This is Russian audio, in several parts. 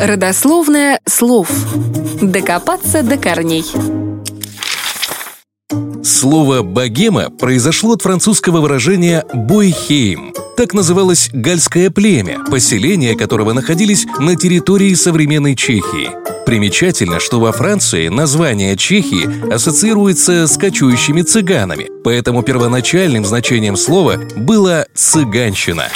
Родословное слов. Докопаться до корней. Слово «богема» произошло от французского выражения «бойхейм». Так называлось гальское племя, поселения которого находились на территории современной Чехии. Примечательно, что во Франции название Чехии ассоциируется с кочующими цыганами, поэтому первоначальным значением слова было «цыганщина».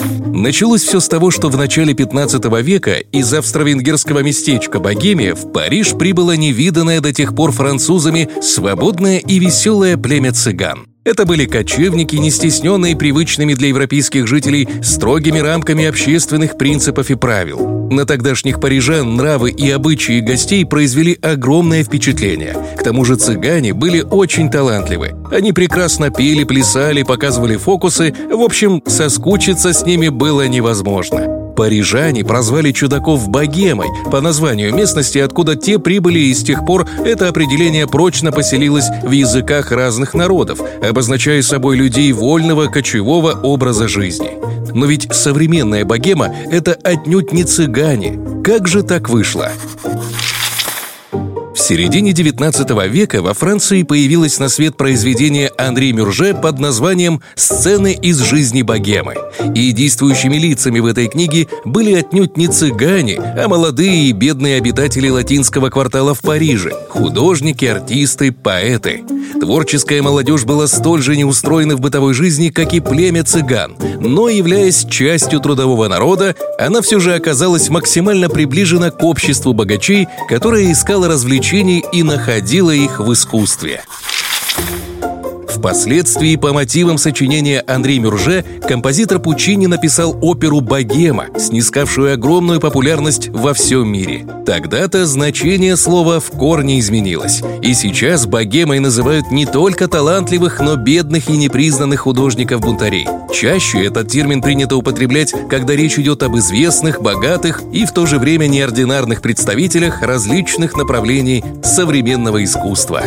Началось все с того, что в начале 15 века из австро-венгерского местечка Богемия в Париж прибыло невиданное до тех пор французами свободное и веселое племя цыган. Это были кочевники, не стесненные привычными для европейских жителей строгими рамками общественных принципов и правил. На тогдашних парижан нравы и обычаи гостей произвели огромное впечатление. К тому же цыгане были очень талантливы. Они прекрасно пели, плясали, показывали фокусы. В общем, соскучиться с ними было невозможно. Парижане прозвали чудаков богемой по названию местности, откуда те прибыли, и с тех пор это определение прочно поселилось в языках разных народов, обозначая собой людей вольного кочевого образа жизни. Но ведь современная богема – это отнюдь не цыгане. Как же так вышло? Середине 19 века во Франции появилось на свет произведение Анри Мюрже под названием «Сцены из жизни богемы». И действующими лицами в этой книге были отнюдь не цыгане, а молодые и бедные обитатели латинского квартала в Париже – художники, артисты, поэты. Творческая молодежь была столь же неустроена в бытовой жизни, как и племя цыган, но, являясь частью трудового народа, она все же оказалась максимально приближена к обществу богачей, которое искало развлечения развлечений и находила их в искусстве. Впоследствии по мотивам сочинения Андрей Мюрже композитор Пучини написал оперу «Богема», снискавшую огромную популярность во всем мире. Тогда-то значение слова в корне изменилось. И сейчас богемой называют не только талантливых, но бедных и непризнанных художников-бунтарей. Чаще этот термин принято употреблять, когда речь идет об известных, богатых и в то же время неординарных представителях различных направлений современного искусства.